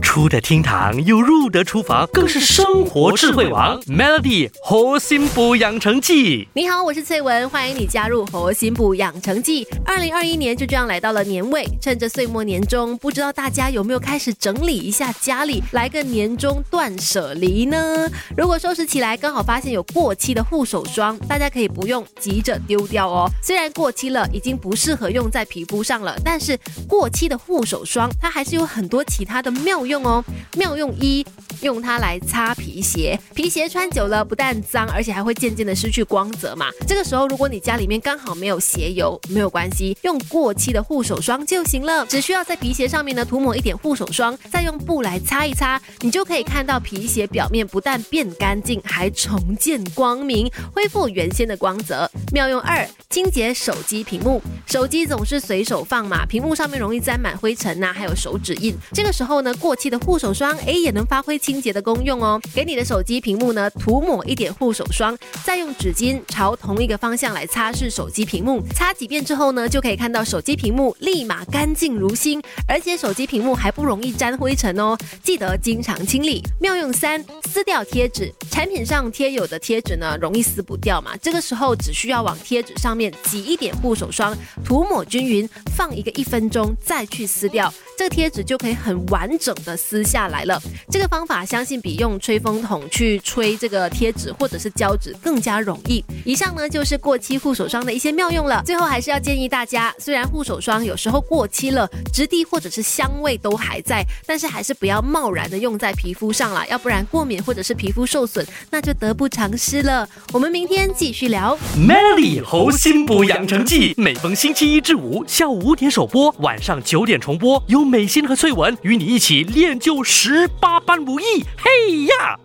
出得厅堂又入得厨房，更是生活智慧王。Melody 活心补养成记，你好，我是翠文，欢迎你加入活心补养成记。二零二一年就这样来到了年尾，趁着岁末年终，不知道大家有没有开始整理一下家里，来个年终断舍离呢？如果收拾起来刚好发现有过期的护手霜，大家可以不用急着丢掉哦。虽然过期了，已经不适合用在皮肤上了，但是过期的护手霜它还是有很多其他的妙用。用哦，妙用一，用它来擦皮鞋。皮鞋穿久了不但脏，而且还会渐渐的失去光泽嘛。这个时候，如果你家里面刚好没有鞋油，没有关系，用过期的护手霜就行了。只需要在皮鞋上面呢涂抹一点护手霜，再用布来擦一擦，你就可以看到皮鞋表面不但变干净，还重见光明，恢复原先的光泽。妙用二，清洁手机屏幕。手机总是随手放嘛，屏幕上面容易沾满灰尘呐，还有手指印。这个时候呢，过期的护手霜，哎，也能发挥清洁的功用哦。给你的手机屏幕呢涂抹一点护手霜，再用纸巾朝同一个方向来擦拭手机屏幕，擦几遍之后呢，就可以看到手机屏幕立马干净如新，而且手机屏幕还不容易沾灰尘哦。记得经常清理。妙用三，撕掉贴纸。产品上贴有的贴纸呢，容易撕不掉嘛，这个时候只需要往贴纸上面挤一点护手霜，涂抹均匀，放一个一分钟再去撕掉，这个贴纸就可以很完整的撕下来了。这个方法相信比用吹风筒去吹这个贴纸或者是胶纸更加容易。以上呢就是过期护手霜的一些妙用了。最后还是要建议大家，虽然护手霜有时候过期了，质地或者是香味都还在，但是还是不要贸然的用在皮肤上了，要不然过敏或者是皮肤受损，那就得不偿失了。我们明天继续聊。Melody 猴心补养成记，每逢星期一至五下午五点首播，晚上九点重播，有美心和翠文与你一起练就十八般武艺。嘿呀！